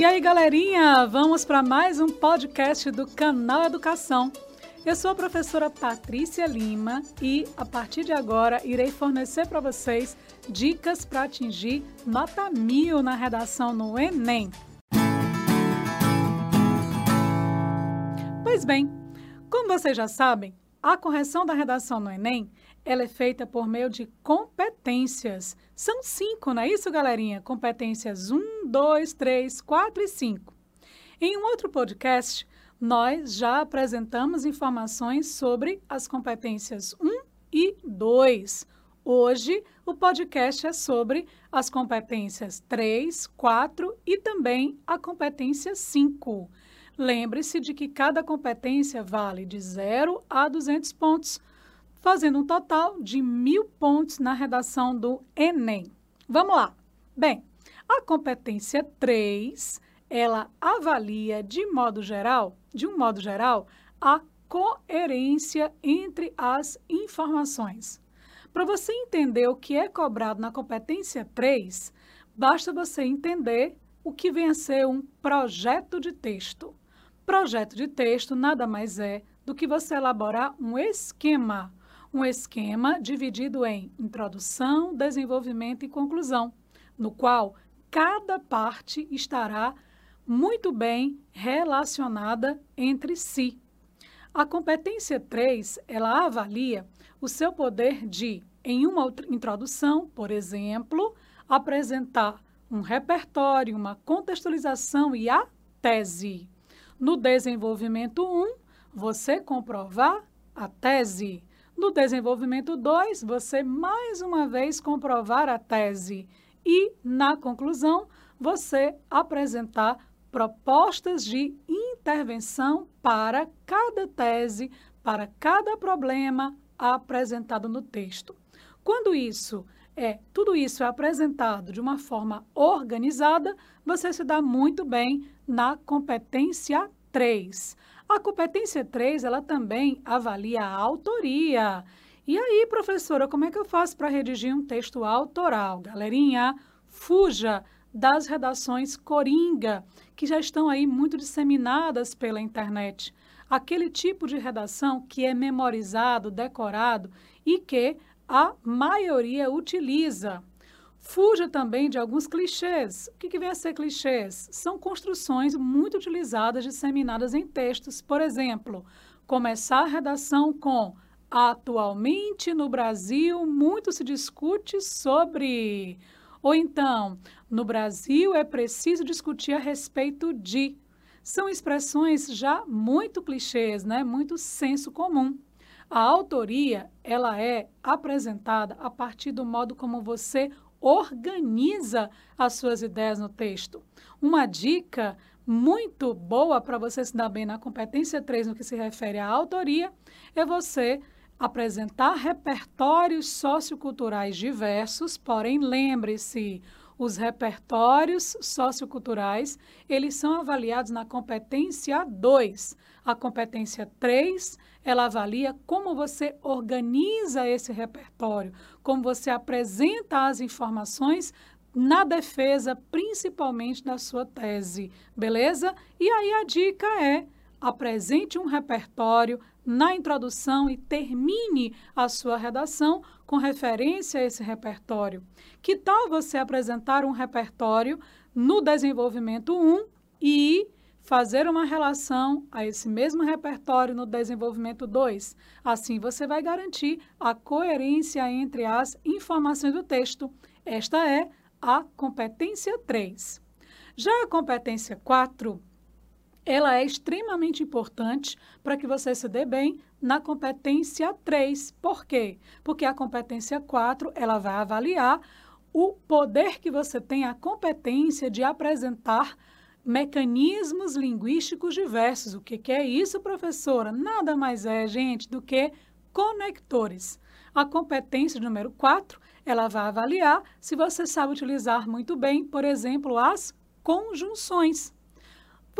E aí, galerinha, vamos para mais um podcast do Canal Educação. Eu sou a professora Patrícia Lima e, a partir de agora, irei fornecer para vocês dicas para atingir nota mil na redação no Enem. Pois bem, como vocês já sabem, a correção da redação no Enem ela é feita por meio de competências. São cinco, não é isso, galerinha? Competências 1, 2, 3, 4 e 5. Em um outro podcast, nós já apresentamos informações sobre as competências 1 e 2. Hoje, o podcast é sobre as competências 3, 4 e também a competência 5. Lembre-se de que cada competência vale de 0 a 200 pontos fazendo um total de mil pontos na redação do Enem. Vamos lá. Bem, a competência 3, ela avalia de modo geral, de um modo geral, a coerência entre as informações. Para você entender o que é cobrado na competência 3, basta você entender o que vem a ser um projeto de texto. Projeto de texto nada mais é do que você elaborar um esquema um esquema dividido em introdução, desenvolvimento e conclusão, no qual cada parte estará muito bem relacionada entre si. A competência 3, ela avalia o seu poder de, em uma introdução, por exemplo, apresentar um repertório, uma contextualização e a tese. No desenvolvimento 1, você comprovar a tese. No desenvolvimento 2, você mais uma vez comprovar a tese e, na conclusão, você apresentar propostas de intervenção para cada tese, para cada problema apresentado no texto. Quando isso é, tudo isso é apresentado de uma forma organizada, você se dá muito bem na competência 3. A competência 3, ela também avalia a autoria. E aí, professora, como é que eu faço para redigir um texto autoral? Galerinha, fuja das redações coringa, que já estão aí muito disseminadas pela internet. Aquele tipo de redação que é memorizado, decorado e que a maioria utiliza. Fuja também de alguns clichês. O que, que vem a ser clichês? São construções muito utilizadas, disseminadas em textos. Por exemplo, começar a redação com Atualmente no Brasil muito se discute sobre. Ou então, no Brasil é preciso discutir a respeito de. São expressões já muito clichês, né? muito senso comum. A autoria, ela é apresentada a partir do modo como você organiza as suas ideias no texto. Uma dica muito boa para você se dar bem na competência 3 no que se refere à autoria é você apresentar repertórios socioculturais diversos, porém lembre-se, os repertórios socioculturais, eles são avaliados na competência 2. A competência 3, ela avalia como você organiza esse repertório, como você apresenta as informações na defesa, principalmente da sua tese, beleza? E aí a dica é apresente um repertório na introdução e termine a sua redação com referência a esse repertório. Que tal você apresentar um repertório no desenvolvimento 1 e fazer uma relação a esse mesmo repertório no desenvolvimento 2? Assim você vai garantir a coerência entre as informações do texto. Esta é a competência 3. Já a competência 4 ela é extremamente importante para que você se dê bem na competência 3. Por quê? Porque a competência 4, ela vai avaliar o poder que você tem, a competência de apresentar mecanismos linguísticos diversos. O que, que é isso, professora? Nada mais é, gente, do que conectores. A competência número 4, ela vai avaliar se você sabe utilizar muito bem, por exemplo, as conjunções.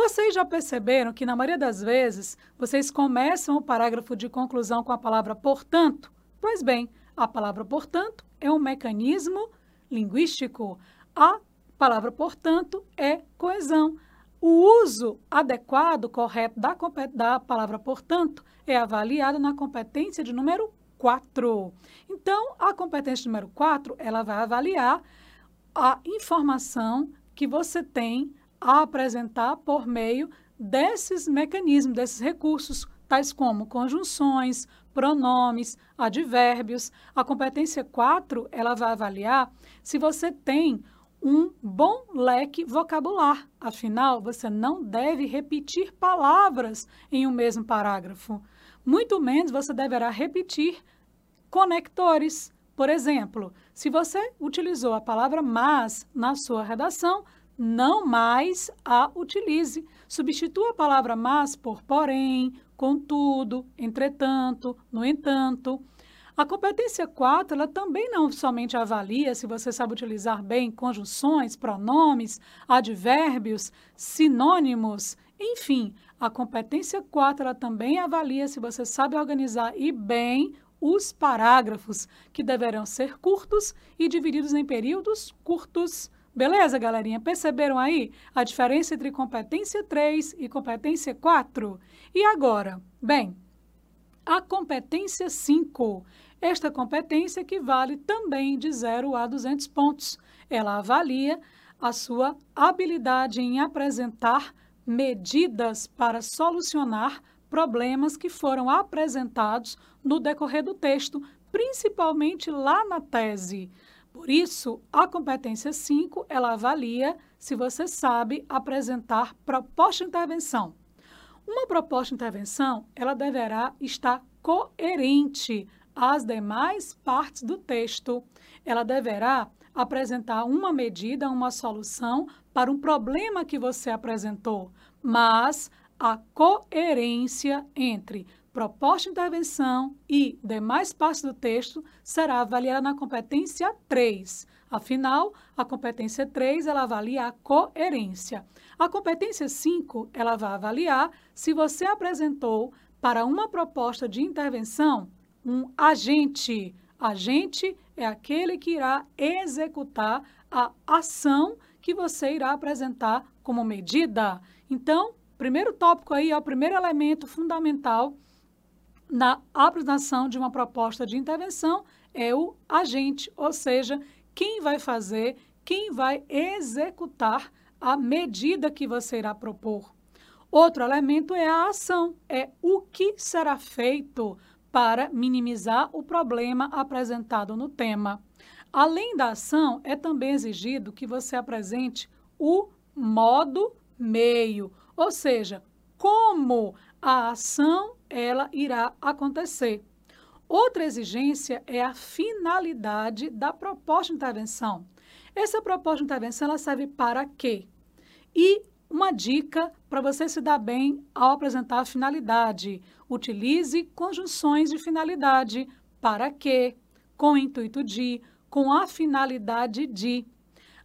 Vocês já perceberam que, na maioria das vezes, vocês começam o parágrafo de conclusão com a palavra portanto? Pois bem, a palavra portanto é um mecanismo linguístico. A palavra portanto é coesão. O uso adequado, correto da, da palavra, portanto, é avaliado na competência de número 4. Então, a competência número 4, ela vai avaliar a informação que você tem a apresentar por meio desses mecanismos, desses recursos, tais como conjunções, pronomes, advérbios. A competência 4, ela vai avaliar se você tem um bom leque vocabular. Afinal, você não deve repetir palavras em um mesmo parágrafo. Muito menos você deverá repetir conectores. Por exemplo, se você utilizou a palavra mas na sua redação, não mais a utilize. Substitua a palavra mas por porém, contudo, entretanto, no entanto. A competência 4, ela também não somente avalia se você sabe utilizar bem conjunções, pronomes, advérbios, sinônimos, enfim, a competência 4, ela também avalia se você sabe organizar e bem os parágrafos, que deverão ser curtos e divididos em períodos curtos. Beleza, galerinha? Perceberam aí a diferença entre competência 3 e competência 4? E agora? Bem, a competência 5. Esta competência equivale também de 0 a 200 pontos. Ela avalia a sua habilidade em apresentar medidas para solucionar problemas que foram apresentados no decorrer do texto, principalmente lá na tese. Por isso, a competência 5, ela avalia se você sabe apresentar proposta de intervenção. Uma proposta de intervenção, ela deverá estar coerente às demais partes do texto. Ela deverá apresentar uma medida, uma solução para um problema que você apresentou, mas a coerência entre proposta de intervenção e demais partes do texto será avaliada na competência 3. Afinal, a competência 3 ela avalia a coerência. A competência 5 ela vai avaliar se você apresentou para uma proposta de intervenção um agente. Agente é aquele que irá executar a ação que você irá apresentar como medida. Então, primeiro tópico aí, é o primeiro elemento fundamental na apresentação de uma proposta de intervenção é o agente, ou seja, quem vai fazer, quem vai executar a medida que você irá propor. Outro elemento é a ação, é o que será feito para minimizar o problema apresentado no tema. Além da ação, é também exigido que você apresente o modo meio, ou seja, como a ação ela irá acontecer. Outra exigência é a finalidade da proposta de intervenção. Essa proposta de intervenção ela serve para quê? E uma dica para você se dar bem ao apresentar a finalidade. Utilize conjunções de finalidade. Para quê? Com o intuito de, com a finalidade de.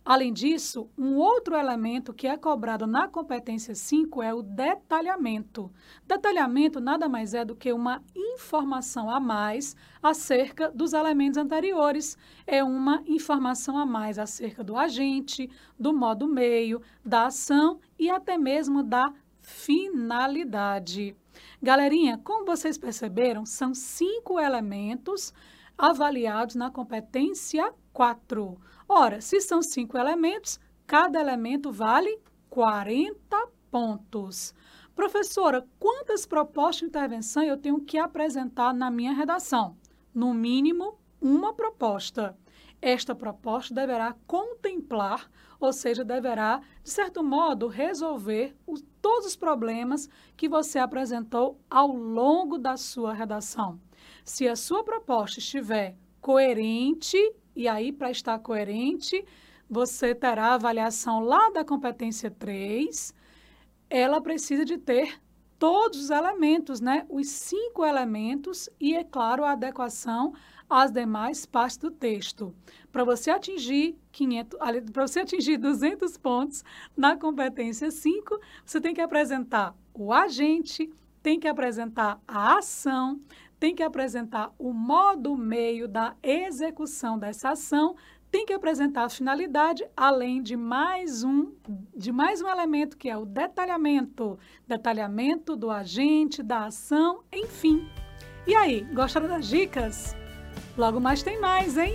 Além disso, um outro elemento que é cobrado na competência 5 é o detalhamento. Detalhamento nada mais é do que uma informação a mais acerca dos elementos anteriores. É uma informação a mais acerca do agente, do modo meio, da ação e até mesmo da finalidade. Galerinha, como vocês perceberam, são cinco elementos avaliados na competência 4. Ora, se são cinco elementos, cada elemento vale 40 pontos. Professora, quantas propostas de intervenção eu tenho que apresentar na minha redação? No mínimo, uma proposta. Esta proposta deverá contemplar, ou seja, deverá, de certo modo, resolver os, todos os problemas que você apresentou ao longo da sua redação. Se a sua proposta estiver coerente e aí, para estar coerente, você terá a avaliação lá da competência 3. Ela precisa de ter todos os elementos, né? Os cinco elementos e, é claro, a adequação às demais partes do texto. Para você atingir 500, para você atingir 200 pontos na competência 5, você tem que apresentar o agente, tem que apresentar a ação, tem que apresentar o modo meio da execução dessa ação, tem que apresentar a finalidade, além de mais um, de mais um elemento que é o detalhamento, detalhamento do agente, da ação, enfim. E aí, gostaram das dicas? Logo mais tem mais, hein?